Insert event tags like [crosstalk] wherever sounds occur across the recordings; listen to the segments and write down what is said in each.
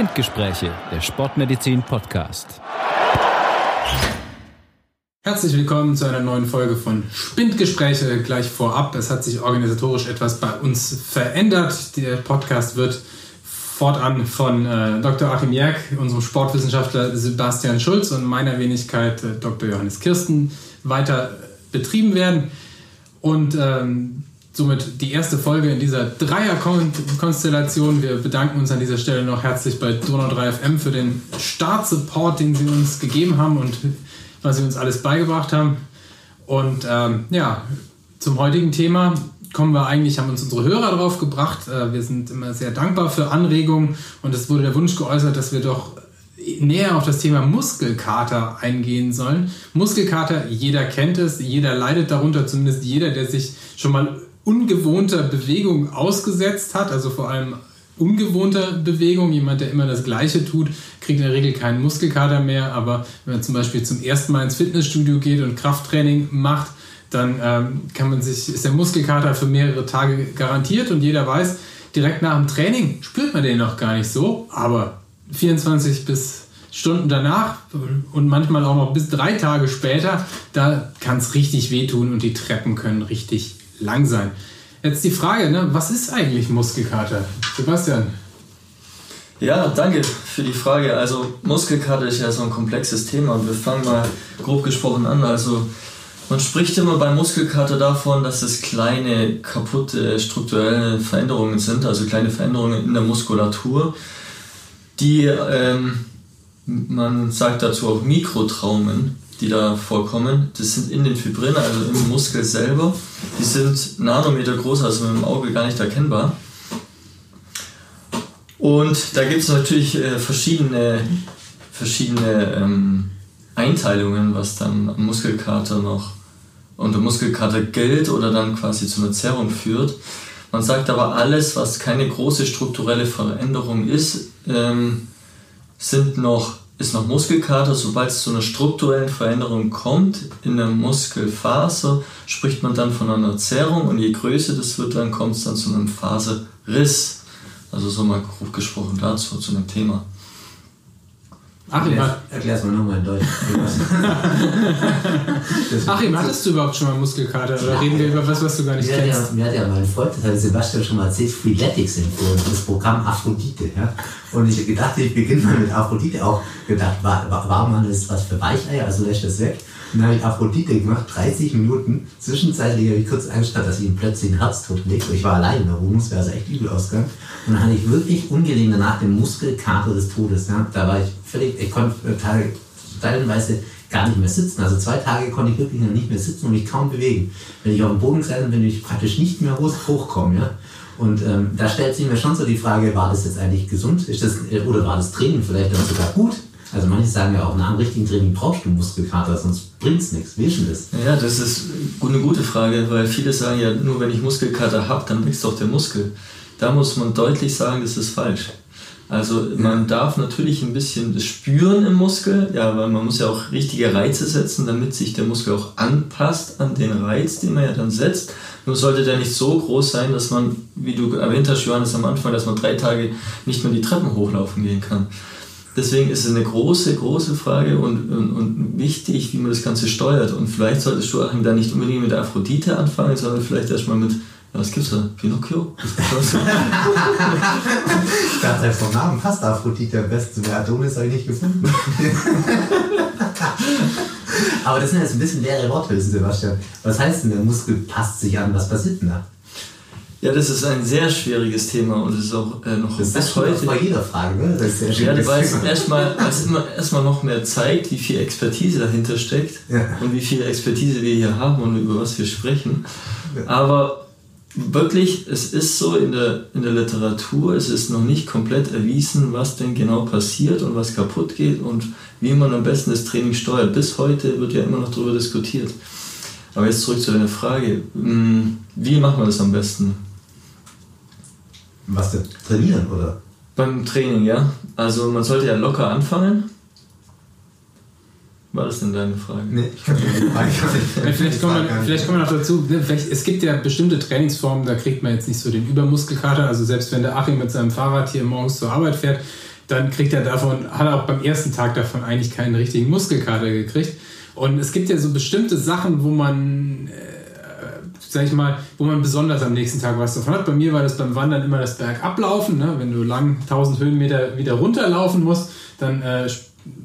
Spindgespräche, der Sportmedizin Podcast. Herzlich willkommen zu einer neuen Folge von Spindgespräche. Gleich vorab, es hat sich organisatorisch etwas bei uns verändert. Der Podcast wird fortan von äh, Dr. Achim Jerk, unserem Sportwissenschaftler Sebastian Schulz und meiner Wenigkeit äh, Dr. Johannes Kirsten weiter betrieben werden. Und ähm, somit die erste Folge in dieser Dreier-Konstellation. Wir bedanken uns an dieser Stelle noch herzlich bei Donau 3 FM für den Start-Support, den sie uns gegeben haben und was sie uns alles beigebracht haben. Und ähm, ja, zum heutigen Thema kommen wir eigentlich, haben uns unsere Hörer drauf gebracht. Äh, wir sind immer sehr dankbar für Anregungen und es wurde der Wunsch geäußert, dass wir doch näher auf das Thema Muskelkater eingehen sollen. Muskelkater, jeder kennt es, jeder leidet darunter, zumindest jeder, der sich schon mal ungewohnter Bewegung ausgesetzt hat, also vor allem ungewohnter Bewegung, jemand, der immer das Gleiche tut, kriegt in der Regel keinen Muskelkater mehr. Aber wenn man zum Beispiel zum ersten Mal ins Fitnessstudio geht und Krafttraining macht, dann ähm, kann man sich, ist der Muskelkater für mehrere Tage garantiert. Und jeder weiß, direkt nach dem Training spürt man den noch gar nicht so, aber 24 bis Stunden danach und manchmal auch noch bis drei Tage später, da kann es richtig wehtun und die Treppen können richtig lang sein. Jetzt die Frage, ne, was ist eigentlich Muskelkater? Sebastian. Ja, danke für die Frage. Also Muskelkater ist ja so ein komplexes Thema und wir fangen mal grob gesprochen an. Also man spricht immer bei Muskelkater davon, dass es kleine kaputte strukturelle Veränderungen sind, also kleine Veränderungen in der Muskulatur, die ähm, man sagt dazu auch Mikrotraumen die da vorkommen, das sind in den Fibrillen, also im Muskel selber. Die sind Nanometer groß, also mit dem Auge gar nicht erkennbar. Und da gibt es natürlich äh, verschiedene, verschiedene ähm, Einteilungen, was dann am Muskelkater noch unter Muskelkater gilt oder dann quasi zu einer Zerrung führt. Man sagt aber, alles, was keine große strukturelle Veränderung ist, ähm, sind noch ist noch Muskelkater. Sobald es zu einer strukturellen Veränderung kommt in der Muskelfaser, spricht man dann von einer Zerrung und je größer das wird, dann kommt es dann zu einem Faserriss. Also so mal grob gesprochen dazu, zu dem Thema. Achim, erklär es mal nochmal in Deutsch. [laughs] Achim, hattest du überhaupt schon mal Muskelkater oder ja, reden wir über was, was du gar nicht mir kennst? Hat ja, mir hat ja mein Freund, das hat Sebastian schon mal erzählt, Freeletics empfohlen, das Programm Aphrodite. Ja? Und ich dachte, ich beginne mal mit Aphrodite, auch gedacht, war, war, war man das was für Weicheier, also löscht das weg. Dann habe ich Aphrodite gemacht, 30 Minuten. Zwischenzeitlich habe ich kurz anstatt, dass ich ihm plötzlich ein Herztod legt. Ich war allein in der Wohnung, wäre also echt übel ausgegangen. Und dann hatte ich wirklich ungelegen danach den Muskelkater des Todes. Ja. Da war ich völlig, ich konnte teilweise gar nicht mehr sitzen. Also zwei Tage konnte ich wirklich nicht mehr sitzen und mich kaum bewegen. Wenn ich auf dem Boden gesessen bin, bin ich praktisch nicht mehr hochkommen. Ja. Und ähm, da stellt sich mir schon so die Frage, war das jetzt eigentlich gesund? Ist das, oder war das Training vielleicht dann sogar gut? Also manche sagen ja auch, nach dem richtigen Training brauchst du Muskelkater, sonst bringt es nichts. Wie ist denn das? Ja, das ist eine gute Frage, weil viele sagen ja, nur wenn ich Muskelkater habe, dann wächst doch der Muskel. Da muss man deutlich sagen, das ist falsch. Also man darf natürlich ein bisschen das spüren im Muskel, ja, weil man muss ja auch richtige Reize setzen, damit sich der Muskel auch anpasst an den Reiz, den man ja dann setzt. Nur sollte der nicht so groß sein, dass man, wie du erwähnt hast, Johannes, am Anfang, dass man drei Tage nicht mehr die Treppen hochlaufen gehen kann. Deswegen ist es eine große, große Frage und, und, und, wichtig, wie man das Ganze steuert. Und vielleicht solltest du Achim da nicht unbedingt mit der Aphrodite anfangen, sondern vielleicht erstmal mit, ja, was gibt's da? Pinocchio? ich dachte, vom Namen passt Aphrodite am besten. Der Adonis habe ich nicht gefunden. Aber das sind jetzt ein bisschen leere Worte, Sebastian. Was heißt denn, der Muskel passt sich an? Was passiert denn da? Ja, das ist ein sehr schwieriges Thema und es ist auch äh, noch das bis heute. bei jeder Frage, ne? Das ist sehr ja, weil es erstmal, immer erstmal noch mehr zeigt, wie viel Expertise dahinter steckt ja. und wie viel Expertise wir hier haben und über was wir sprechen. Ja. Aber wirklich, es ist so in der, in der Literatur, es ist noch nicht komplett erwiesen, was denn genau passiert und was kaputt geht und wie man am besten das Training steuert. Bis heute wird ja immer noch darüber diskutiert. Aber jetzt zurück zu deiner Frage. Hm, wie macht man das am besten? Was denn? Trainieren, oder? Beim Training, ja. Also man sollte ja locker anfangen. War das denn deine Frage? Nee, ich kann nicht Frage. [laughs] vielleicht, kommen wir, vielleicht kommen wir noch dazu. Ne, vielleicht, es gibt ja bestimmte Trainingsformen, da kriegt man jetzt nicht so den Übermuskelkater. Also selbst wenn der Achim mit seinem Fahrrad hier morgens zur Arbeit fährt, dann kriegt er davon, hat er auch beim ersten Tag davon eigentlich keinen richtigen Muskelkater gekriegt. Und es gibt ja so bestimmte Sachen, wo man, äh, sag ich mal, wo man besonders am nächsten Tag was davon hat. Bei mir war das beim Wandern immer das Bergablaufen. Ne? Wenn du lang 1000 Höhenmeter wieder runterlaufen musst, dann äh,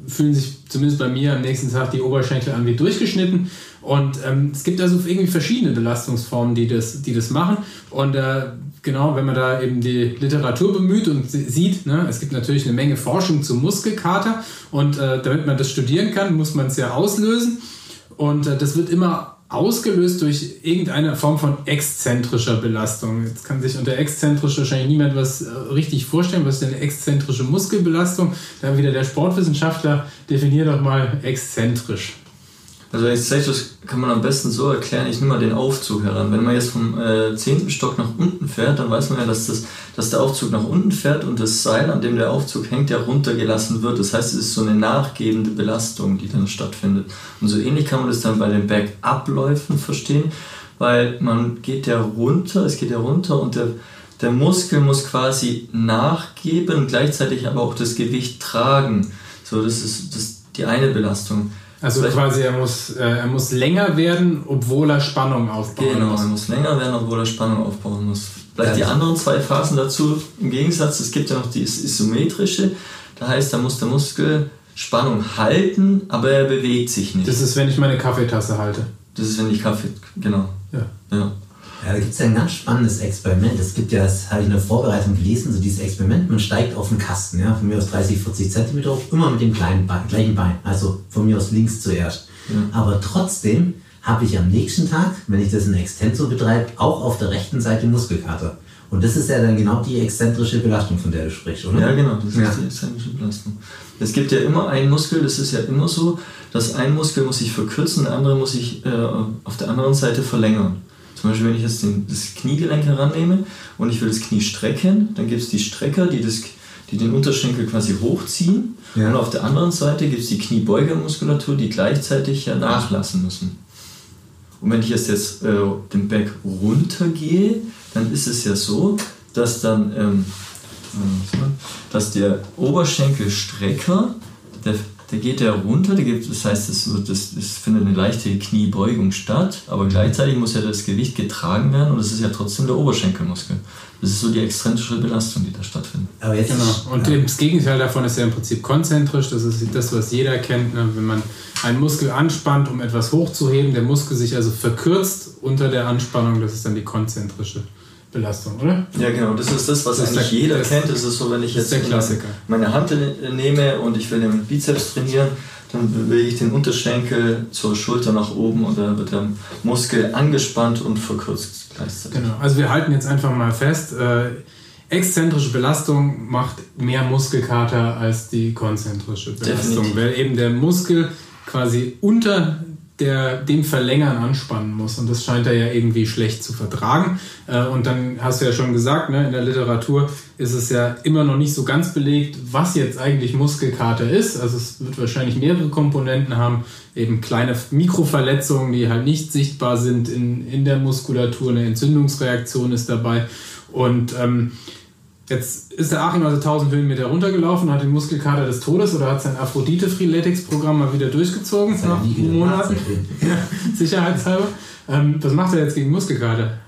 fühlen sich zumindest bei mir am nächsten Tag die Oberschenkel an wie durchgeschnitten. Und ähm, es gibt also irgendwie verschiedene Belastungsformen, die das, die das machen. Und äh, genau, wenn man da eben die Literatur bemüht und sieht, ne, es gibt natürlich eine Menge Forschung zum Muskelkater. Und äh, damit man das studieren kann, muss man es ja auslösen. Und äh, das wird immer ausgelöst durch irgendeine Form von exzentrischer Belastung. Jetzt kann sich unter exzentrisch wahrscheinlich niemand was äh, richtig vorstellen. Was ist denn eine exzentrische Muskelbelastung? Da wieder der Sportwissenschaftler definiert doch mal exzentrisch. Also exzentrisch kann man am besten so erklären, ich nehme mal den Aufzug heran. Wenn man jetzt vom äh, 10. Stock nach unten fährt, dann weiß man ja, dass, das, dass der Aufzug nach unten fährt und das Seil, an dem der Aufzug hängt, ja runtergelassen wird. Das heißt, es ist so eine nachgebende Belastung, die dann stattfindet. Und so ähnlich kann man das dann bei den Bergabläufen verstehen, weil man geht ja runter, es geht ja runter und der, der Muskel muss quasi nachgeben, gleichzeitig aber auch das Gewicht tragen. So, das ist das, die eine Belastung. Also Vielleicht quasi, er muss, äh, er muss länger werden, obwohl er Spannung aufbauen genau, muss. Genau, er muss länger werden, obwohl er Spannung aufbauen muss. Vielleicht ja. die anderen zwei Phasen dazu im Gegensatz, es gibt ja noch die isometrische, da heißt, da muss der Muskel Spannung halten, aber er bewegt sich nicht. Das ist, wenn ich meine Kaffeetasse halte. Das ist, wenn ich Kaffee, genau. Ja. ja. Ja, da gibt es ja ein ganz spannendes Experiment. Es gibt ja, das habe ich in der Vorbereitung gelesen, so dieses Experiment, man steigt auf einen Kasten, ja, von mir aus 30, 40 Zentimeter hoch, immer mit dem kleinen Bein, gleichen Bein, also von mir aus links zuerst. Ja. Aber trotzdem habe ich am nächsten Tag, wenn ich das in Extensor betreibe, auch auf der rechten Seite Muskelkater. Und das ist ja dann genau die exzentrische Belastung, von der du sprichst, oder? Ja, genau, das ist ja. die exzentrische Belastung. Es gibt ja immer einen Muskel, das ist ja immer so, dass ein Muskel muss sich verkürzen, der andere muss sich äh, auf der anderen Seite verlängern. Zum Beispiel, wenn ich jetzt den, das Kniegelenk herannehme und ich will das Knie strecken, dann gibt es die Strecker, die, das, die den Unterschenkel quasi hochziehen. Ja. Und auf der anderen Seite gibt es die Kniebeugermuskulatur, die gleichzeitig ja nachlassen müssen. Und wenn ich jetzt, jetzt äh, den Back runtergehe, dann ist es ja so, dass dann ähm, äh, dass der Oberschenkelstrecker, der der geht ja runter, der gibt, das heißt, es, das, das findet eine leichte Kniebeugung statt, aber gleichzeitig muss ja das Gewicht getragen werden und das ist ja trotzdem der Oberschenkelmuskel. Das ist so die exzentrische Belastung, die da stattfindet. Aber jetzt genau. Und ja. das Gegenteil davon ist ja im Prinzip konzentrisch. Das ist das, was jeder kennt. Ne? Wenn man einen Muskel anspannt, um etwas hochzuheben, der Muskel sich also verkürzt unter der Anspannung, das ist dann die konzentrische Belastung, oder? Ja, genau. Das ist das, was das eigentlich der, jeder das, kennt. Das ist so, wenn ich jetzt meine Hand nehme und ich will den Bizeps trainieren, dann bewege ich den Unterschenkel zur Schulter nach oben und dann wird der Muskel angespannt und verkürzt gleichzeitig. Genau. Also wir halten jetzt einfach mal fest, äh, exzentrische Belastung macht mehr Muskelkater als die konzentrische Belastung, Definitiv. weil eben der Muskel quasi unter der dem Verlängern anspannen muss. Und das scheint er ja irgendwie schlecht zu vertragen. Äh, und dann hast du ja schon gesagt, ne, in der Literatur ist es ja immer noch nicht so ganz belegt, was jetzt eigentlich Muskelkater ist. Also es wird wahrscheinlich mehrere Komponenten haben, eben kleine Mikroverletzungen, die halt nicht sichtbar sind in, in der Muskulatur. Eine Entzündungsreaktion ist dabei. Und ähm, Jetzt ist der Achim also 1000 Höhenmeter runtergelaufen, hat den Muskelkater des Todes oder hat sein Aphrodite-Freeletics-Programm mal wieder durchgezogen nach Monaten. [laughs] Sicherheitshalber. Ähm, was macht er jetzt gegen Muskelkater?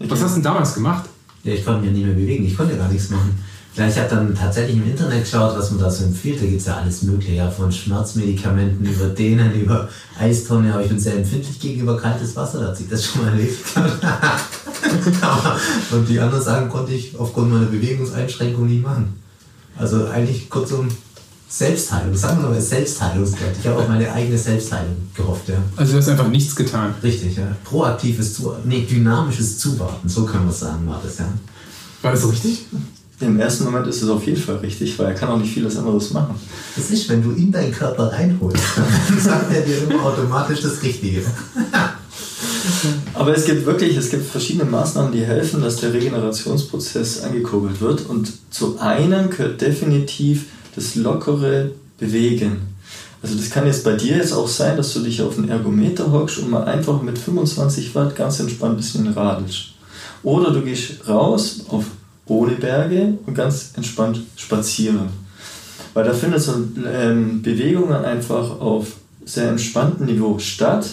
Was hast du denn damals gemacht? Ja, ich konnte mich nicht mehr bewegen, ich konnte gar nichts machen. Ja, ich habe dann tatsächlich im Internet geschaut, was man da so empfiehlt. Da gibt es ja alles Mögliche, ja, von Schmerzmedikamenten über Dehnen, [laughs] über Eistonne. Aber ich bin sehr empfindlich gegenüber kaltes Wasser, da hat sich das schon mal erlebt. [laughs] [laughs] und die anderen Sachen konnte ich aufgrund meiner Bewegungseinschränkung nicht machen. Also eigentlich kurzum Selbstheilung, sagen wir mal Selbstheilungsgott. Ich habe auf meine eigene Selbstheilung gehofft, ja. Also du hast einfach nichts getan. Richtig, ja. Proaktives Zuwarten, nee, dynamisches Zuwarten, so können wir es sagen, war das, ja. War das richtig? Im ersten Moment ist es auf jeden Fall richtig, weil er kann auch nicht vieles anderes machen. Das ist, wenn du in deinen Körper reinholst, dann [laughs] sagt er dir immer automatisch das Richtige. [laughs] Aber es gibt wirklich, es gibt verschiedene Maßnahmen, die helfen, dass der Regenerationsprozess angekurbelt wird. Und zu einem gehört definitiv das lockere Bewegen. Also das kann jetzt bei dir jetzt auch sein, dass du dich auf einen Ergometer hockst und mal einfach mit 25 Watt ganz entspannt ein bisschen radelst. Oder du gehst raus auf ohne Berge und ganz entspannt spazieren. Weil da findet so ähm, Bewegungen einfach auf sehr entspanntem Niveau statt,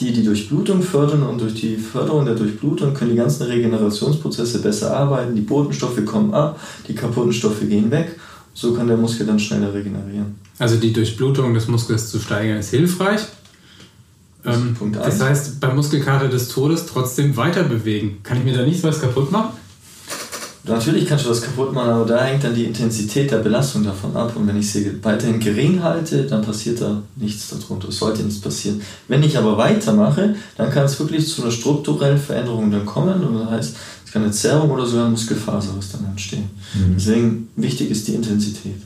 die die Durchblutung fördern und durch die Förderung der Durchblutung können die ganzen Regenerationsprozesse besser arbeiten, die Botenstoffe kommen ab, die kaputten Stoffe gehen weg, so kann der Muskel dann schneller regenerieren. Also die Durchblutung des Muskels zu steigern ist hilfreich. Das, ähm, das heißt, beim Muskelkater des Todes trotzdem weiter bewegen. Kann ich mir da nichts was kaputt machen? Natürlich kannst du was kaputt machen, aber da hängt dann die Intensität der Belastung davon ab. Und wenn ich sie weiterhin gering halte, dann passiert da nichts darunter. Es sollte nichts passieren. Wenn ich aber weitermache, dann kann es wirklich zu einer strukturellen Veränderung dann kommen. Und das heißt, es kann eine Zerrung oder sogar ein Muskelfaserriss dann entstehen. Mhm. Deswegen wichtig ist die Intensität.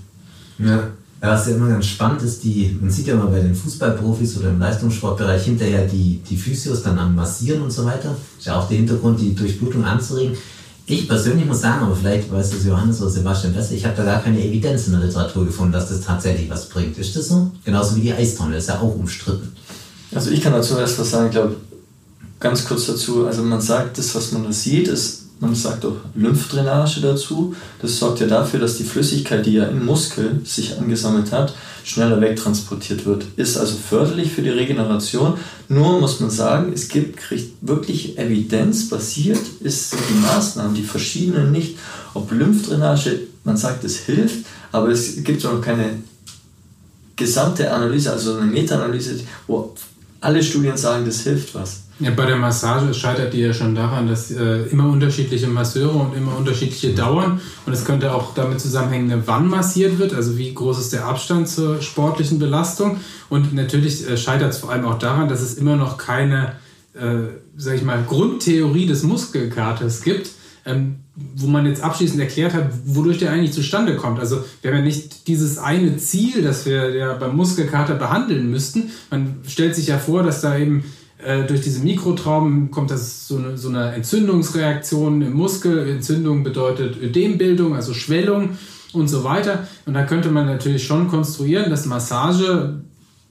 Ja. Ja, was ja immer ganz spannend ist, die, man sieht ja mal bei den Fußballprofis oder im Leistungssportbereich hinterher die, die Physios dann am Massieren und so weiter. Ist ja auch der Hintergrund, die Durchblutung anzuregen. Ich persönlich muss sagen, aber vielleicht weiß das Johannes oder Sebastian besser, ich habe da gar keine Evidenz in der Literatur gefunden, dass das tatsächlich was bringt. Ist das so? Genauso wie die Eistonne, ist ja auch umstritten. Also ich kann dazu erst was sagen, ich glaube, ganz kurz dazu, also man sagt, das, was man da sieht, ist man sagt auch Lymphdrainage dazu. Das sorgt ja dafür, dass die Flüssigkeit, die ja im Muskel sich angesammelt hat, schneller wegtransportiert wird. Ist also förderlich für die Regeneration. Nur muss man sagen, es gibt wirklich evidenzbasiert, ist die Maßnahmen, die verschiedenen nicht, ob Lymphdrainage, man sagt, es hilft, aber es gibt noch keine gesamte Analyse, also eine Meta-Analyse, wo alle Studien sagen, das hilft was. Ja, bei der Massage scheitert die ja schon daran, dass äh, immer unterschiedliche Masseure und immer unterschiedliche Dauern und es könnte auch damit zusammenhängen, wann massiert wird, also wie groß ist der Abstand zur sportlichen Belastung und natürlich äh, scheitert es vor allem auch daran, dass es immer noch keine, äh, sag ich mal, Grundtheorie des Muskelkaters gibt, ähm, wo man jetzt abschließend erklärt hat, wodurch der eigentlich zustande kommt. Also wir haben ja nicht dieses eine Ziel, das wir ja beim Muskelkater behandeln müssten. Man stellt sich ja vor, dass da eben äh, durch diese Mikrotrauben kommt das so eine, so eine Entzündungsreaktion im Muskel. Entzündung bedeutet Ödembildung, also Schwellung und so weiter. Und da könnte man natürlich schon konstruieren, dass Massage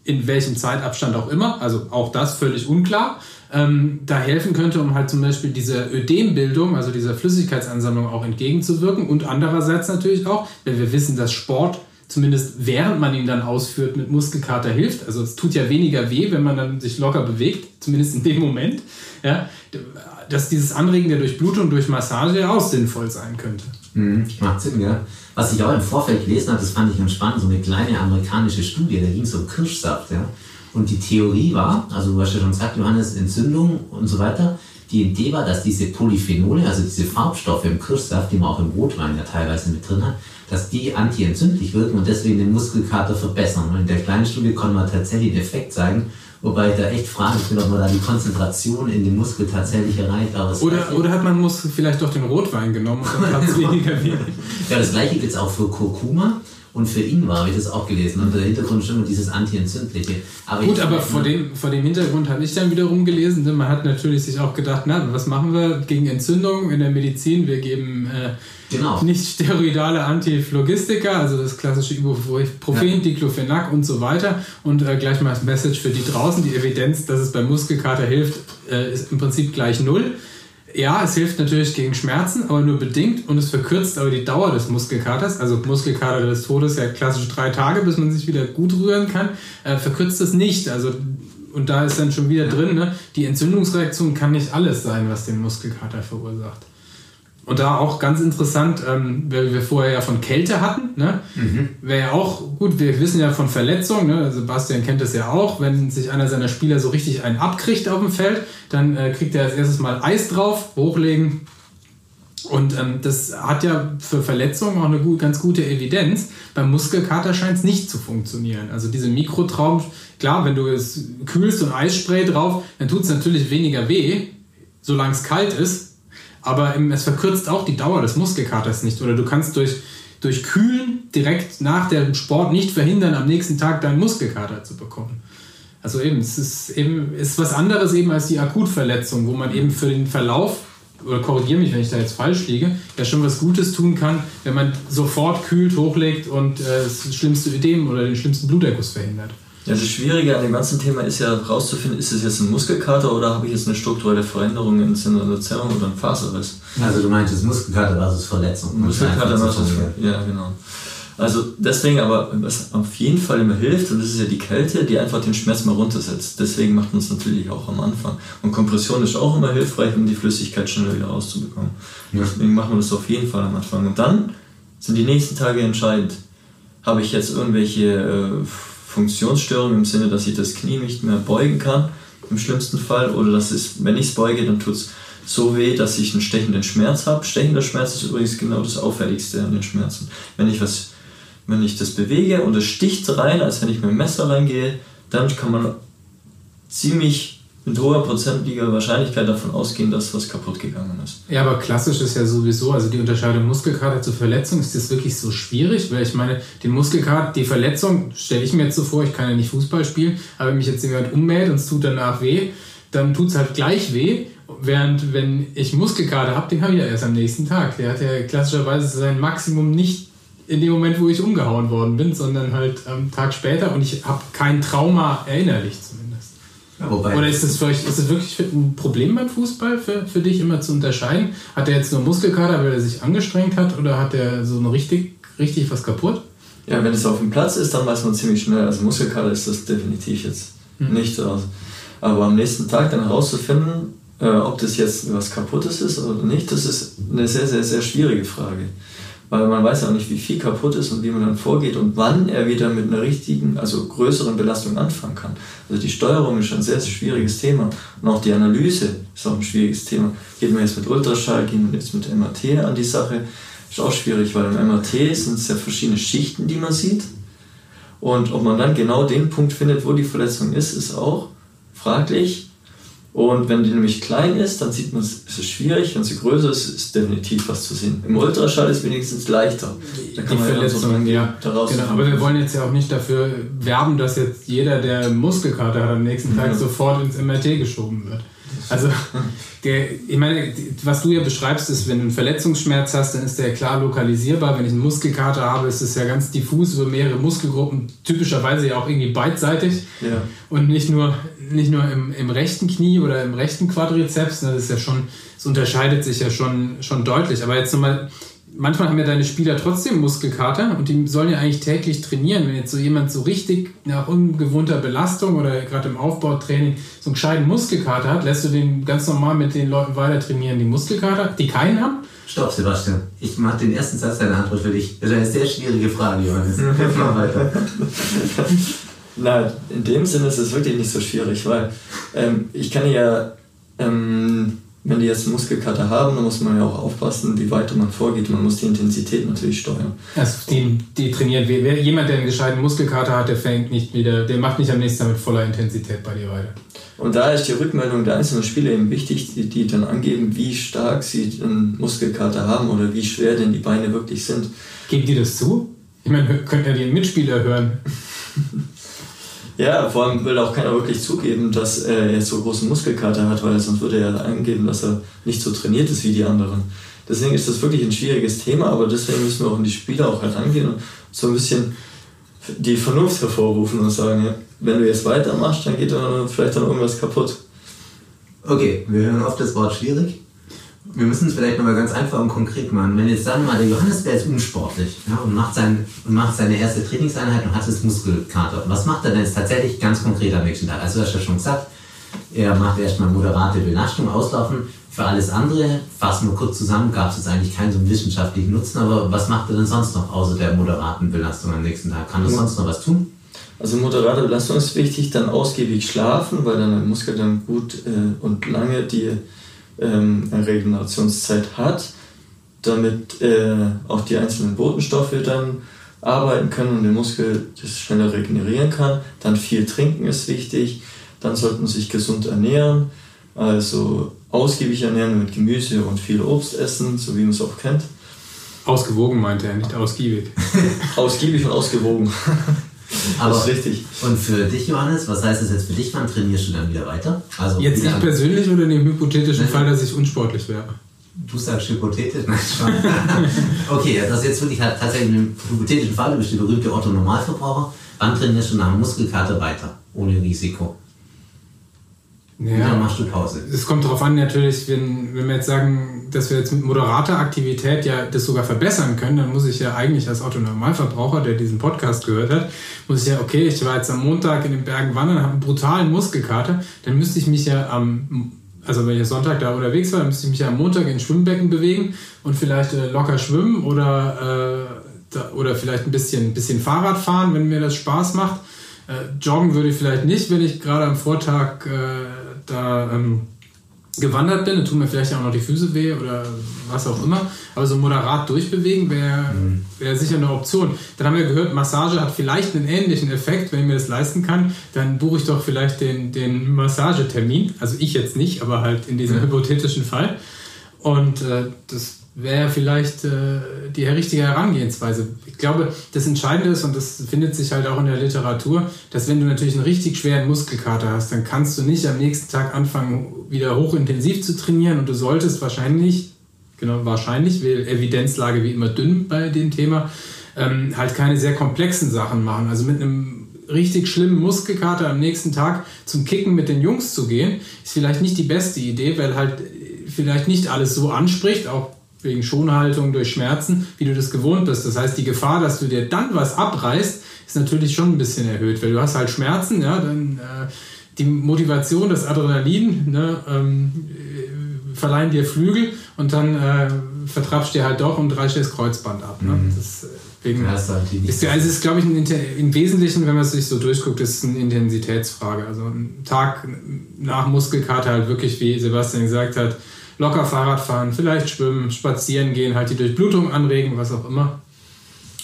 in welchem Zeitabstand auch immer, also auch das völlig unklar, ähm, da helfen könnte, um halt zum Beispiel diese Ödembildung, also dieser Flüssigkeitsansammlung auch entgegenzuwirken und andererseits natürlich auch, wenn wir wissen, dass Sport zumindest während man ihn dann ausführt, mit Muskelkater hilft. Also es tut ja weniger weh, wenn man dann sich locker bewegt, zumindest in dem Moment. Ja, dass dieses Anregen der Durchblutung durch Massage ja auch sinnvoll sein könnte. Mhm, macht Sinn, ja. Was ich auch im Vorfeld gelesen habe, das fand ich ganz spannend, so eine kleine amerikanische Studie, da ging es um Kirschsaft. Ja. Und die Theorie war, also du hast ja schon gesagt, Johannes, Entzündung und so weiter, die Idee war, dass diese Polyphenole, also diese Farbstoffe im Kirschsaft, die man auch im Rotwein ja teilweise mit drin hat, dass die antientzündlich wirken und deswegen den Muskelkater verbessern. Und in der kleinen Studie konnte man tatsächlich den Effekt zeigen, wobei ich da echt frage, bin, ob man da die Konzentration in den Muskel tatsächlich erreicht. Aber oder, oder hat man Muskel vielleicht doch den Rotwein genommen und dann [laughs] weniger. Ja, das gleiche gilt auch für Kurkuma. Und für ihn war, habe ich das auch gelesen. Und der Hintergrund ist immer dieses Anti-Entzündliche. Gut, aber vor dem, vor dem Hintergrund habe ich dann wiederum gelesen, denn man hat natürlich sich auch gedacht, na, was machen wir gegen Entzündung in der Medizin? Wir geben äh, genau. nicht steroidale Antiphlogistika, also das klassische Ibuprofen, ja. Diclofenac und so weiter. Und äh, gleich mal das Message für die draußen, die Evidenz, dass es beim Muskelkater hilft, äh, ist im Prinzip gleich null ja, es hilft natürlich gegen Schmerzen, aber nur bedingt und es verkürzt aber die Dauer des Muskelkaters. Also Muskelkater des Todes ja klassisch drei Tage, bis man sich wieder gut rühren kann. Äh, verkürzt es nicht. Also und da ist dann schon wieder drin, ne? die Entzündungsreaktion kann nicht alles sein, was den Muskelkater verursacht. Und da auch ganz interessant, ähm, weil wir vorher ja von Kälte hatten, ne? Mhm. wäre ja auch gut, wir wissen ja von Verletzungen, ne? Sebastian kennt das ja auch, wenn sich einer seiner Spieler so richtig einen abkriegt auf dem Feld, dann äh, kriegt er als erstes mal Eis drauf, hochlegen. Und ähm, das hat ja für Verletzungen auch eine gut, ganz gute Evidenz. Beim Muskelkater scheint es nicht zu funktionieren. Also diese Mikrotraum, klar, wenn du es kühlst und Eisspray drauf, dann tut es natürlich weniger weh, solange es kalt ist aber es verkürzt auch die Dauer des Muskelkaters nicht. Oder du kannst durch, durch Kühlen direkt nach dem Sport nicht verhindern, am nächsten Tag deinen Muskelkater zu bekommen. Also eben, es ist eben ist was anderes eben als die Akutverletzung, wo man eben für den Verlauf oder korrigiere mich, wenn ich da jetzt falsch liege, ja schon was Gutes tun kann, wenn man sofort kühlt, hochlegt und äh, das schlimmste Ödem oder den schlimmsten Bluterguss verhindert. Ja, das Schwierige an dem ganzen Thema ist ja herauszufinden, ist es jetzt ein Muskelkater oder habe ich jetzt eine strukturelle Veränderung in einer Zerrung oder ein Faserriss? Also du meintest Muskelkater versus Verletzung. Muskelkater versus Ja, genau. Also deswegen aber, was auf jeden Fall immer hilft, und das ist ja die Kälte, die einfach den Schmerz mal runtersetzt. Deswegen macht man es natürlich auch am Anfang. Und Kompression ist auch immer hilfreich, um die Flüssigkeit schneller wieder rauszubekommen. Ja. Deswegen machen wir das auf jeden Fall am Anfang. Und dann sind die nächsten Tage entscheidend. Habe ich jetzt irgendwelche äh, Funktionsstörungen im Sinne, dass ich das Knie nicht mehr beugen kann, im schlimmsten Fall, oder dass es, wenn ich es beuge, dann tut es so weh, dass ich einen stechenden Schmerz habe. Stechender Schmerz ist übrigens genau das Auffälligste an den Schmerzen. Wenn ich was wenn ich das bewege und es sticht rein, als wenn ich mit dem Messer reingehe, dann kann man ziemlich mit hoher prozentiger Wahrscheinlichkeit davon ausgehen, dass was kaputt gegangen ist. Ja, aber klassisch ist ja sowieso, also die Unterscheidung Muskelkater zur Verletzung, ist das wirklich so schwierig? Weil ich meine, den Muskelkater, die Verletzung stelle ich mir jetzt so vor, ich kann ja nicht Fußball spielen, aber wenn mich jetzt jemand ummäht und es tut danach weh, dann tut es halt gleich weh. Während wenn ich Muskelkater habe, den habe ich ja erst am nächsten Tag. Der hat ja klassischerweise sein Maximum nicht in dem Moment, wo ich umgehauen worden bin, sondern halt am Tag später und ich habe kein Trauma erinnerlich zumindest. Ja, Oder ist das, vielleicht, ist das wirklich ein Problem beim Fußball für, für dich immer zu unterscheiden? Hat er jetzt nur Muskelkater, weil er sich angestrengt hat oder hat er so eine richtig, richtig was kaputt? Ja, wenn es auf dem Platz ist, dann weiß man ziemlich schnell, also Muskelkater ist das definitiv jetzt mhm. nicht. Also. Aber am nächsten Tag dann herauszufinden, äh, ob das jetzt was Kaputtes ist oder nicht, das ist eine sehr, sehr, sehr schwierige Frage weil man weiß ja auch nicht, wie viel kaputt ist und wie man dann vorgeht und wann er wieder mit einer richtigen, also größeren Belastung anfangen kann. Also die Steuerung ist ein sehr, sehr schwieriges Thema und auch die Analyse ist auch ein schwieriges Thema. Geht man jetzt mit Ultraschall, gehen wir jetzt mit MRT an die Sache, ist auch schwierig, weil im MRT sind es ja verschiedene Schichten, die man sieht und ob man dann genau den Punkt findet, wo die Verletzung ist, ist auch fraglich. Und wenn die nämlich klein ist, dann sieht man es, ist es schwierig. Wenn sie größer ist, ist definitiv was zu sehen. Im Ultraschall ist es wenigstens leichter. Da kann die man Verletzung, ja. Daraus genau, aber wir wollen jetzt ja auch nicht dafür werben, dass jetzt jeder, der Muskelkater hat, am nächsten Tag mhm. sofort ins MRT geschoben wird. Also, der, ich meine, was du ja beschreibst, ist, wenn du einen Verletzungsschmerz hast, dann ist der klar lokalisierbar. Wenn ich einen Muskelkater habe, ist es ja ganz diffus über mehrere Muskelgruppen, typischerweise ja auch irgendwie beidseitig ja. und nicht nur, nicht nur im, im rechten Knie oder im rechten Quadrizeps. Das ist ja schon, es unterscheidet sich ja schon, schon deutlich. Aber jetzt nochmal manchmal haben ja deine Spieler trotzdem Muskelkater und die sollen ja eigentlich täglich trainieren. Wenn jetzt so jemand so richtig nach ungewohnter Belastung oder gerade im Aufbautraining so einen gescheiten Muskelkater hat, lässt du den ganz normal mit den Leuten weiter trainieren, die Muskelkater, die keinen haben? Stopp, Sebastian. Ich mache den ersten Satz deiner Antwort für dich. Das ist eine sehr schwierige Frage, Johannes. Mach weiter. [laughs] Nein, in dem Sinne ist es wirklich nicht so schwierig, weil ähm, ich kann ja ähm, wenn die jetzt Muskelkater haben, dann muss man ja auch aufpassen, wie weiter man vorgeht. Man muss die Intensität natürlich steuern. Also die, die trainieren, wer, jemand, der einen gescheiten Muskelkater hat, der fängt nicht wieder, der macht nicht am nächsten Tag mit voller Intensität bei dir weiter. Und da ist die Rückmeldung der einzelnen Spieler eben wichtig, die, die dann angeben, wie stark sie einen Muskelkater haben oder wie schwer denn die Beine wirklich sind. Geben die das zu? Ich meine, könnt ihr den Mitspieler hören? [laughs] Ja, vor allem will auch keiner wirklich zugeben, dass er jetzt so großen Muskelkater hat, weil sonst würde er ja angeben, dass er nicht so trainiert ist wie die anderen. Deswegen ist das wirklich ein schwieriges Thema, aber deswegen müssen wir auch in die Spieler auch herangehen und so ein bisschen die Vernunft hervorrufen und sagen, ja, wenn du jetzt weitermachst, dann geht dann vielleicht dann irgendwas kaputt. Okay, wir hören oft das Wort schwierig wir müssen es vielleicht nochmal ganz einfach und konkret machen. Wenn jetzt wir mal, der Johannes wäre jetzt unsportlich ja, und, macht sein, und macht seine erste Trainingseinheit und hat das Muskelkater. Was macht er denn jetzt tatsächlich ganz konkret am nächsten Tag? Also du hast ja schon gesagt, er macht erstmal moderate Belastung, Auslaufen. Für alles andere, fassen wir kurz zusammen, gab es jetzt eigentlich keinen so wissenschaftlichen Nutzen, aber was macht er denn sonst noch außer der moderaten Belastung am nächsten Tag? Kann er sonst noch was tun? Also moderate Belastung ist wichtig, dann ausgiebig schlafen, weil dann der Muskel dann gut äh, und lange die ähm, eine Regenerationszeit hat, damit äh, auch die einzelnen Botenstoffe dann arbeiten können und der Muskel das schneller regenerieren kann. Dann viel trinken ist wichtig. Dann sollte man sich gesund ernähren, also ausgiebig ernähren mit Gemüse und viel Obst essen, so wie man es auch kennt. Ausgewogen meinte er, nicht ausgiebig. [laughs] ausgiebig und ausgewogen. Aber, das ist richtig. Und für dich, Johannes, was heißt das jetzt für dich? Wann trainierst du dann wieder weiter? Also jetzt ich persönlich oder in dem hypothetischen Fall, dass ich unsportlich wäre? Du sagst hypothetisch? Nein, schon. [laughs] okay, das ist jetzt wirklich tatsächlich ein hypothetischen Fall. Du bist der berühmte Otto Normalverbraucher. wann trainierst du nach dem Muskelkater weiter, ohne Risiko? Ja, dann machst du Pause. Es kommt darauf an, natürlich, wenn, wenn wir jetzt sagen, dass wir jetzt mit moderater Aktivität ja das sogar verbessern können, dann muss ich ja eigentlich als Autonormalverbraucher, der diesen Podcast gehört hat, muss ich ja, okay, ich war jetzt am Montag in den Bergen wandern, habe einen brutalen Muskelkater, dann müsste ich mich ja am, also wenn ich Sonntag da unterwegs war, dann müsste ich mich ja am Montag in Schwimmbecken bewegen und vielleicht äh, locker schwimmen oder, äh, da, oder vielleicht ein bisschen, bisschen Fahrrad fahren, wenn mir das Spaß macht. Äh, joggen würde ich vielleicht nicht, wenn ich gerade am Vortag äh, da ähm, gewandert bin, dann tun mir vielleicht auch noch die Füße weh oder was auch immer. Aber so moderat durchbewegen wäre mhm. wär sicher eine Option. Dann haben wir gehört, Massage hat vielleicht einen ähnlichen Effekt, wenn ich mir das leisten kann. Dann buche ich doch vielleicht den, den Massagetermin. Also ich jetzt nicht, aber halt in diesem mhm. hypothetischen Fall. Und äh, das wäre vielleicht äh, die richtige Herangehensweise. Ich glaube, das Entscheidende ist, und das findet sich halt auch in der Literatur, dass wenn du natürlich einen richtig schweren Muskelkater hast, dann kannst du nicht am nächsten Tag anfangen, wieder hochintensiv zu trainieren und du solltest wahrscheinlich, genau wahrscheinlich, weil Evidenzlage wie immer dünn bei dem Thema, ähm, halt keine sehr komplexen Sachen machen. Also mit einem richtig schlimmen Muskelkater am nächsten Tag zum Kicken mit den Jungs zu gehen, ist vielleicht nicht die beste Idee, weil halt vielleicht nicht alles so anspricht, auch wegen Schonhaltung durch Schmerzen, wie du das gewohnt bist. Das heißt, die Gefahr, dass du dir dann was abreißt, ist natürlich schon ein bisschen erhöht, weil du hast halt Schmerzen, ja, dann äh, die Motivation, das Adrenalin, ne, ähm, äh, verleihen dir Flügel und dann äh, vertrapscht dir halt doch und reißt dir das Kreuzband ab. Ne? Mhm. Deswegen halt ist, also es ist, glaube ich, ein, im Wesentlichen, wenn man es sich so durchguckt, ist es eine Intensitätsfrage. Also ein Tag nach Muskelkater halt wirklich, wie Sebastian gesagt hat, locker Fahrrad fahren, vielleicht schwimmen, spazieren gehen, halt die Durchblutung anregen, was auch immer.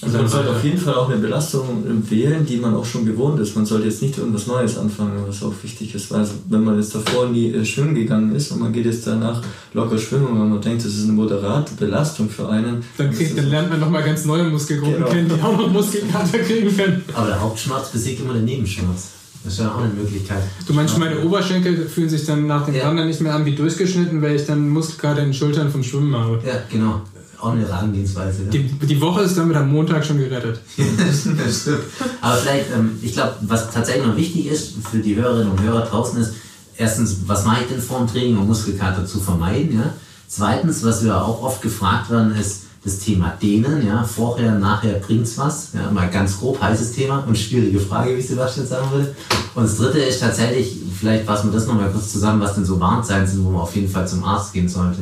Also man sollte auf jeden Fall auch eine Belastung wählen, die man auch schon gewohnt ist. Man sollte jetzt nicht irgendwas Neues anfangen, was auch wichtig ist. Also wenn man jetzt davor nie äh, schwimmen gegangen ist und man geht jetzt danach locker schwimmen und man denkt, das ist eine moderate Belastung für einen. Dann, kriegt, dann lernt man nochmal ganz neue Muskelgruppen genau. kennen, die auch noch Muskelkater kriegen können. Aber der Hauptschmerz besiegt immer den Nebenschmerz. Das ist ja auch eine Möglichkeit. Du meinst, meine Oberschenkel fühlen sich dann nach dem ja. Wandern nicht mehr an wie durchgeschnitten, weil ich dann Muskelkater in den Schultern vom Schwimmen habe. Ja, genau. Auch eine Herangehensweise. Die, die Woche ist damit am Montag schon gerettet. [laughs] das stimmt. Aber vielleicht, ähm, ich glaube, was tatsächlich noch wichtig ist für die Hörerinnen und Hörer draußen ist, erstens, was mache ich denn vor dem Training, um Muskelkater zu vermeiden? Ja? Zweitens, was wir auch oft gefragt werden, ist, das Thema Dehnen, ja, vorher, nachher bringt's was, ja, mal ganz grob heißes Thema und schwierige Frage, wie Sebastian sagen würde. Und das dritte ist tatsächlich, vielleicht fassen wir das nochmal kurz zusammen, was denn so Warnzeichen sind, wo man auf jeden Fall zum Arzt gehen sollte.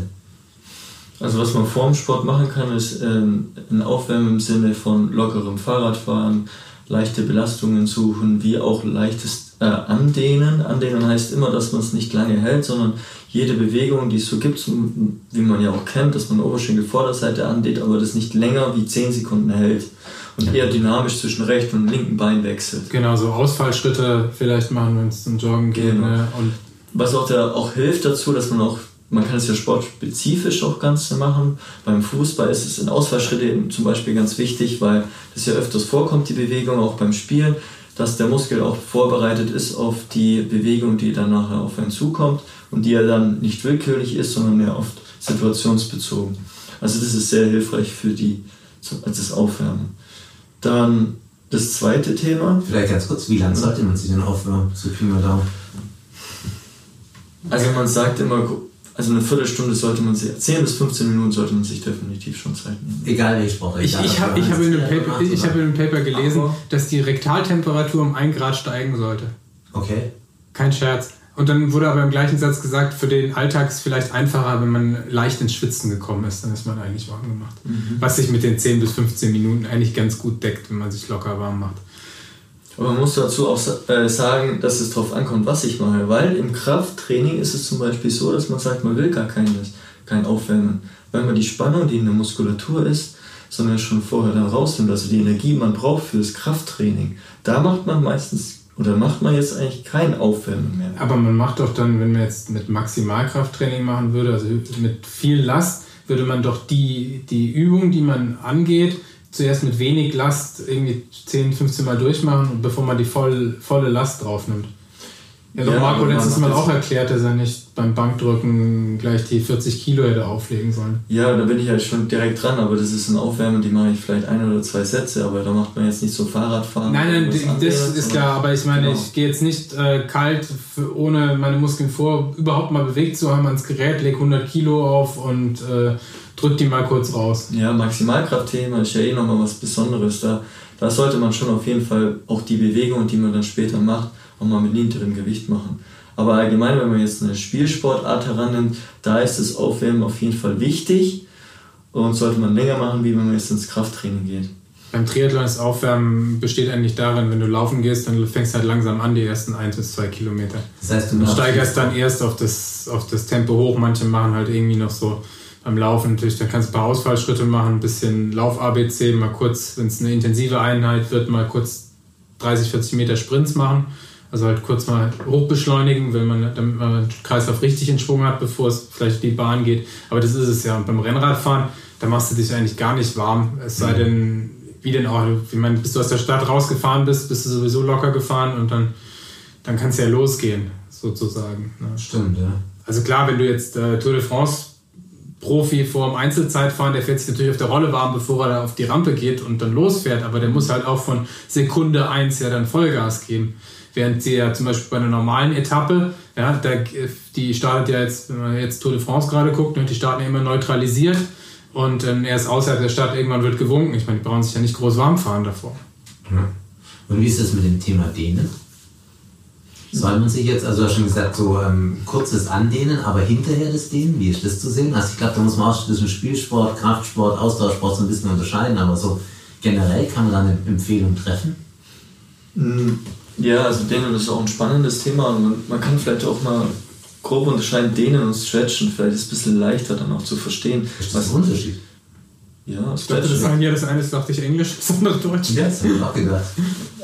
Also was man vor dem Sport machen kann, ist ähm, ein Aufwärmen im Sinne von lockerem Fahrradfahren, leichte Belastungen suchen, wie auch leichtes äh, Andehnen. Andehnen heißt immer, dass man es nicht lange hält, sondern jede Bewegung, die es so gibt, wie man ja auch kennt, dass man Oberschenkel Vorderseite andehnt, aber das nicht länger wie 10 Sekunden hält und eher dynamisch zwischen rechten und linken Bein wechselt. Genau, so Ausfallschritte vielleicht machen, wenn es zum Joggen geht. Genau. Ne? Und Was auch, da auch hilft dazu, dass man auch man kann es ja sportspezifisch auch ganz machen. Beim Fußball ist es in Ausfallschritte zum Beispiel ganz wichtig, weil das ja öfters vorkommt, die Bewegung, auch beim Spielen, dass der Muskel auch vorbereitet ist auf die Bewegung, die dann nachher auf einen zukommt und die ja dann nicht willkürlich ist, sondern mehr oft situationsbezogen. Also das ist sehr hilfreich für die, als das Aufwärmen. Dann das zweite Thema. Vielleicht ganz kurz, wie lange sollte man sich denn aufwärmen? So viel mal Daumen. Also man sagt immer, also eine Viertelstunde sollte man sich, 10 bis 15 Minuten sollte man sich definitiv schon Zeit nehmen. Egal welche Sprache. Ich, ich habe hab in, Paper, ich hab in einem Paper gelesen, dass die Rektaltemperatur um 1 Grad steigen sollte. Okay. Kein Scherz. Und dann wurde aber im gleichen Satz gesagt, für den Alltag ist es vielleicht einfacher, wenn man leicht ins Schwitzen gekommen ist, dann ist man eigentlich warm gemacht. Mhm. Was sich mit den 10 bis 15 Minuten eigentlich ganz gut deckt, wenn man sich locker warm macht. Aber man muss dazu auch äh, sagen, dass es darauf ankommt, was ich mache. Weil im Krafttraining ist es zum Beispiel so, dass man sagt, man will gar kein, kein Aufwärmen. Weil man die Spannung, die in der Muskulatur ist, sondern schon vorher dann rausnimmt. Also die Energie, die man braucht für das Krafttraining. Da macht man meistens oder macht man jetzt eigentlich kein Aufwärmen mehr? Aber man macht doch dann, wenn man jetzt mit Maximalkrafttraining machen würde, also mit viel Last, würde man doch die, die Übung, die man angeht, zuerst mit wenig Last irgendwie 10, 15 Mal durchmachen, bevor man die voll, volle Last drauf nimmt. Ja, doch Ja, Marco letztes Mal auch erklärt, dass er nicht beim Bankdrücken gleich die 40 Kilo hätte auflegen sollen. Ja, da bin ich halt schon direkt dran, aber das ist ein Aufwärmen, die mache ich vielleicht ein oder zwei Sätze, aber da macht man jetzt nicht so Fahrradfahren. Nein, nein, das anderes, ist klar, aber ich meine, Genau. ich gehe jetzt nicht äh, kalt, für, ohne meine Muskeln vor, überhaupt mal bewegt zu haben ans Gerät, leg 100 Kilo auf und äh, drück die mal kurz raus. Ja, Maximalkraftthema ist ja eh nochmal was Besonderes. Da, da sollte man schon auf jeden Fall auch die Bewegung, die man dann später macht, auch mal mit niedrigem Gewicht machen. Aber allgemein, wenn man jetzt eine Spielsportart herannimmt, da ist das Aufwärmen auf jeden Fall wichtig und sollte man länger machen, wie wenn man jetzt ins Krafttraining geht. Beim Triathlon ist Aufwärmen besteht eigentlich darin, wenn du laufen gehst, dann fängst du halt langsam an, die ersten 1 bis 2 Kilometer. Das heißt, du steigerst dann erst auf das, auf das Tempo hoch. Manche machen halt irgendwie noch so beim Laufen natürlich, dann kannst du ein paar Ausfallschritte machen, ein bisschen Lauf-ABC, mal kurz, wenn es eine intensive Einheit wird, mal kurz 30, 40 Meter Sprints machen. Also halt kurz mal hochbeschleunigen, wenn man, damit man den Kreislauf richtig in Schwung hat, bevor es vielleicht die Bahn geht. Aber das ist es ja. Und beim Rennradfahren, da machst du dich eigentlich gar nicht warm. Es sei denn, wie denn auch, ich meine, bis du aus der Stadt rausgefahren bist, bist du sowieso locker gefahren und dann, dann kann es ja losgehen, sozusagen. Ne? Stimmt, ja. Also klar, wenn du jetzt äh, Tour de France Profi vor dem Einzelzeitfahren, der fährt sich natürlich auf der Rolle warm, bevor er da auf die Rampe geht und dann losfährt, aber der muss halt auch von Sekunde 1 ja dann Vollgas geben. Während sie ja zum Beispiel bei einer normalen Etappe, ja, da, die startet ja jetzt, wenn man jetzt Tour de France gerade guckt, ne, die starten ja immer neutralisiert und dann erst außerhalb der Stadt irgendwann wird gewunken. Ich meine, die brauchen sich ja nicht groß warm fahren davor. Und wie ist das mit dem Thema Dehnen? Soll man sich jetzt, also du hast schon gesagt, so ähm, kurzes Andehnen, aber hinterher das Dehnen, wie ist das zu sehen? Also ich glaube, da muss man auch zwischen Spielsport, Kraftsport, Ausdauersport so ein bisschen unterscheiden, aber so generell kann man da eine Empfehlung treffen. Mm, Ja, also Dehnen ist auch ein spannendes Thema und man, man kann vielleicht auch mal grob unterscheiden, Dehnen und Stretchen. Vielleicht ist es ein bisschen leichter dann auch zu verstehen. Ist das ein Unterschied? Ja, Ich dachte, das Stretchen. sagen ja, das eine ist, dachte ich, Englisch, das andere Deutsch. Ja, das habe ich auch gedacht.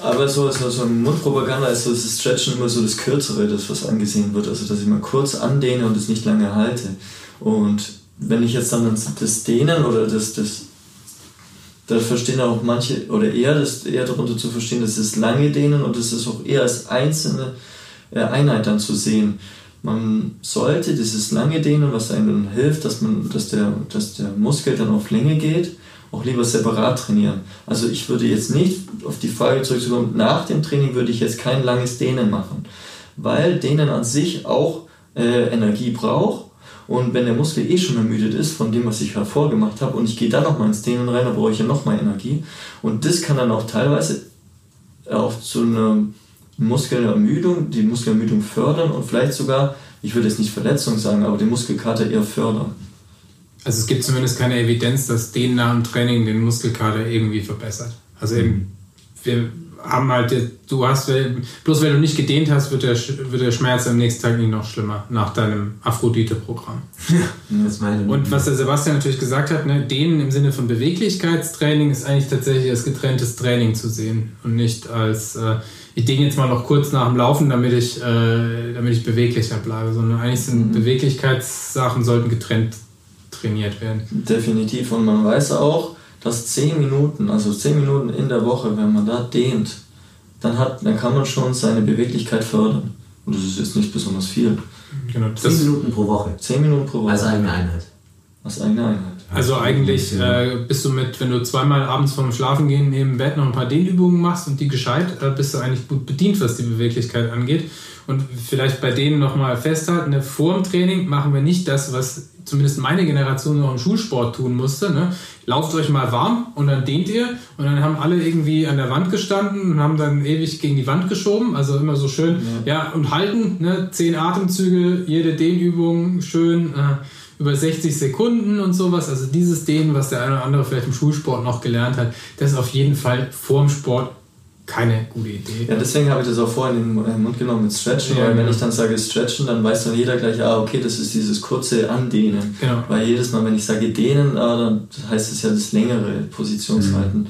Aber so, so, so Mundpropaganda ist so das Stretchen immer so das Kürzere, das was angesehen wird. Also dass ich mal kurz andehne und es nicht lange halte. Und wenn ich jetzt dann das, Dehnen oder das, das da verstehen auch manche, oder eher das eher darunter zu verstehen, das ist lange Dehnen und das ist auch eher als einzelne äh, Einheit dann zu sehen. Man sollte dieses lange Dehnen, was einem dann hilft, dass, man, dass, der, dass der Muskel dann auf Länge geht, auch lieber separat trainieren. Also ich würde jetzt nicht auf die Frage zurückzukommen, nach dem Training würde ich jetzt kein langes Dehnen machen, weil Dehnen an sich auch äh, Energie braucht und wenn der Muskel eh schon ermüdet ist von dem, was ich davor gemacht habe und ich gehe dann nochmal ins Dehnen rein, dann brauche ich ja nochmal Energie und das kann dann auch teilweise auch zu einer Muskelermüdung, die Muskelermüdung fördern und vielleicht sogar, ich würde jetzt nicht Verletzung sagen, aber den Muskelkater eher fördern. Also es gibt zumindest keine Evidenz, dass den nach dem Training den Muskelkater irgendwie verbessert. Also eben, wir haben halt, du hast, bloß weil du nicht gedehnt hast, wird der, wird der Schmerz am nächsten Tag nicht noch schlimmer nach deinem Aphrodite-Programm. Meine Und was der Sebastian natürlich gesagt hat, ne, Dehnen im Sinne von Beweglichkeitstraining ist eigentlich tatsächlich als getrenntes Training zu sehen und nicht als, äh, ich dehne jetzt mal noch kurz nach dem Laufen, damit ich, äh, damit ich beweglicher bleibe, sondern eigentlich sind Beweglichkeitssachen sollten getrennt trainiert werden. Definitiv. Und man weiß auch, dass 10 Minuten, also 10 Minuten in der Woche, wenn man da dehnt, dann, hat, dann kann man schon seine Beweglichkeit fördern. Und das ist jetzt nicht besonders viel. Genau, Zehn das, Minuten pro Woche. 10 Minuten pro Woche Als eigene Einheit. als eigene Einheit. also eigentlich äh, bist du mit, wenn du zweimal abends vorm Schlafengehen im Bett noch ein paar Dehnübungen machst und die gescheit, äh, bist du eigentlich gut bedient, was die Beweglichkeit angeht. Und vielleicht bei denen nochmal festhalten, ne, vor dem Training machen wir nicht das, was zumindest meine Generation noch im Schulsport tun musste. Ne? Lauft euch mal warm und dann dehnt ihr und dann haben alle irgendwie an der Wand gestanden und haben dann ewig gegen die Wand geschoben. Also immer so schön, ja, und halten, ne? zehn Atemzüge, jede Dehnübung schön. Äh, über 60 Sekunden und sowas. Also dieses Dehnen, was der eine oder andere vielleicht im Schulsport noch gelernt hat, das auf jeden Fall vorm Sport keine gute Idee. Ja, deswegen habe ich das auch vorhin in den Mund genommen mit Stretchen, Ja, weil wenn ich dann sage Stretchen, dann weiß dann jeder gleich, ah, okay, das ist dieses kurze Andehnen. Genau. Weil jedes Mal, wenn ich sage dehnen, ah, dann heißt es ja das längere Positionshalten. Mhm.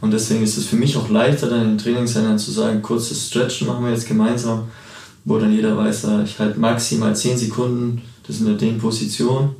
Und deswegen ist es für mich auch leichter, dann in Trainingseinheiten zu sagen, kurzes Stretchen machen wir jetzt gemeinsam, wo dann jeder weiß, ah, ich halte maximal 10 Sekunden, das ist in der Dehnposition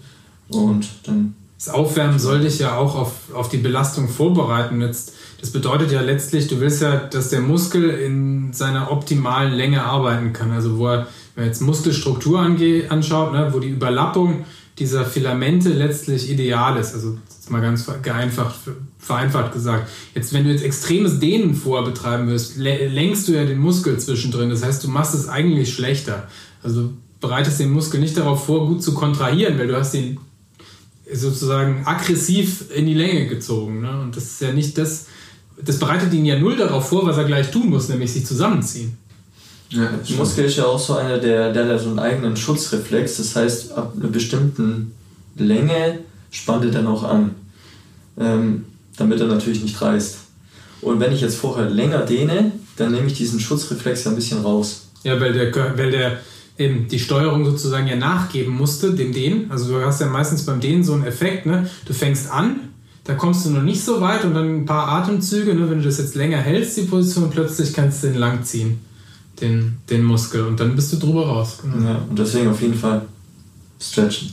und dann das Aufwärmen soll dich ja auch auf, auf die Belastung vorbereiten. Jetzt, das bedeutet ja letztlich, du willst ja, dass der Muskel in seiner optimalen Länge arbeiten kann. Also wo er, wenn man jetzt Muskelstruktur ange, anschaut, ne, wo die Überlappung dieser Filamente letztlich ideal ist. Also jetzt mal ganz vereinfacht, vereinfacht gesagt. Jetzt, wenn du jetzt extremes Dehnen vorher betreiben wirst, lenkst du ja den Muskel zwischendrin. Das heißt, du machst es eigentlich schlechter. Also bereitest den Muskel nicht darauf vor, gut zu kontrahieren, weil du hast den sozusagen aggressiv in die Länge gezogen. Ne? Und das ist ja nicht das, das bereitet ihn ja null darauf vor, was er gleich tun muss, nämlich sich zusammenziehen. Ja, der Muskel ist ja auch so einer, der, der hat so einen eigenen Schutzreflex. Das heißt, ab einer bestimmten Länge spannt er dann auch an, ähm, damit er natürlich nicht reißt. Und wenn ich jetzt vorher länger dehne, dann nehme ich diesen Schutzreflex ja ein bisschen raus. Ja, weil der, weil der eben die Steuerung sozusagen ja nachgeben musste, dem Dehnen. Also du hast ja meistens beim Dehnen so einen Effekt, ne? Du fängst an, da kommst du noch nicht so weit und dann ein paar Atemzüge, ne? wenn du das jetzt länger hältst, die Position, plötzlich kannst du den lang ziehen, den, den Muskel und dann bist du drüber raus. Genau. Ja, und deswegen auf jeden Fall stretchen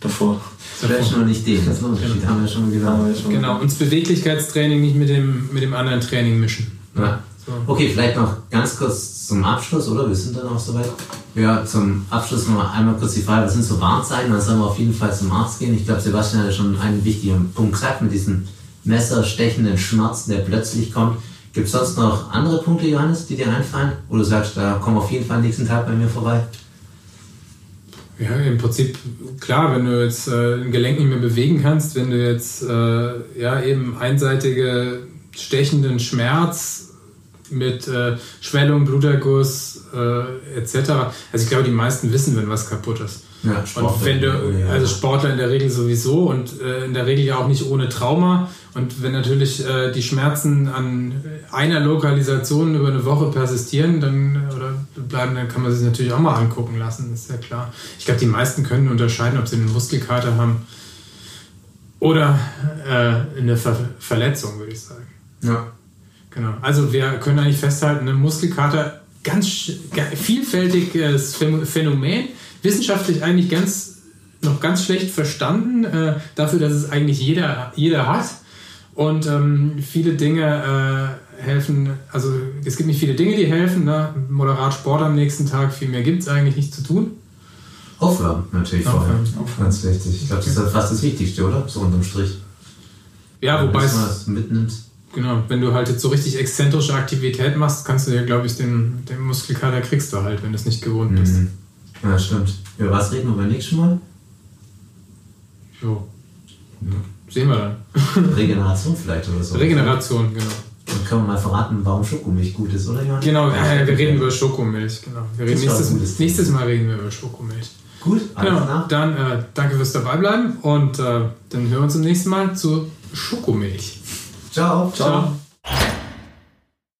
davor. Stretchen und nicht dehnen, das ist ein Unterschied, haben wir schon gesagt. Genau, und das Beweglichkeitstraining nicht mit dem, mit dem anderen Training mischen. Ja. Okay, vielleicht noch ganz kurz zum Abschluss, oder? Wir sind dann auch soweit. Ja, zum Abschluss noch einmal kurz die Frage, was sind so Warnzeichen? Dann sollen wir auf jeden Fall zum Arzt gehen. Ich glaube, Sebastian hat ja schon einen wichtigen Punkt gesagt mit diesem messerstechenden Schmerzen, der plötzlich kommt. Gibt es sonst noch andere Punkte, Johannes, die dir einfallen? Du sagst, da komm auf jeden Fall nächsten Tag bei mir vorbei? Ja, im Prinzip, klar, wenn du jetzt äh, ein Gelenk nicht mehr bewegen kannst, wenn du jetzt äh, ja, eben einseitige stechenden Schmerz mit äh, Schwellung, Bluterguss äh, etc. Also ich glaube, die meisten wissen, wenn was kaputt ist. Ja, Sportler und wenn du, also Sportler in der Regel sowieso und äh, in der Regel ja auch nicht ohne Trauma. Und wenn natürlich äh, die Schmerzen an einer Lokalisation über eine Woche persistieren, dann oder bleiben, dann kann man sich natürlich auch mal angucken lassen, ist ja klar. Ich glaube, die meisten können unterscheiden, ob sie einen Muskelkater haben oder äh, eine Ver Verletzung, würde ich sagen. Ja. Genau. Also wir können eigentlich festhalten, eine Muskelkater, ganz vielfältiges Phänomen, wissenschaftlich eigentlich ganz noch ganz schlecht verstanden, äh, dafür, dass es eigentlich jeder, jeder hat. Und ähm, viele Dinge äh, helfen, also es gibt nicht viele Dinge, die helfen. Ne? Moderat Sport am nächsten Tag, viel mehr gibt es eigentlich nicht zu tun. Aufwärmen natürlich Aufwärmen. vorher. Ganz wichtig. Ich glaube, das ist fast das Wichtigste, oder? So unterm Strich. Ja, wobei es mitnimmt. Genau, wenn du halt jetzt so richtig exzentrische Aktivität machst, kannst du ja, glaube ich, den, den Muskelkater kriegst du halt, wenn du es nicht gewohnt bist. Mhm. Ja, stimmt. Über was reden wir beim nächsten Mal? Jo. Ja. Sehen wir dann. [laughs] Regeneration vielleicht oder so. Regeneration, genau. Dann können wir mal verraten, warum Schokomilch gut ist, oder Johann? Genau, ja, wir reden über Schokomilch. Genau. Wir reden nächstes, nächstes Mal reden wir über Schokomilch. Gut, genau. Dann äh, danke fürs Dabeibleiben und äh, dann hören wir uns im nächsten Mal zu Schokomilch. Ciao. Ciao. Ciao.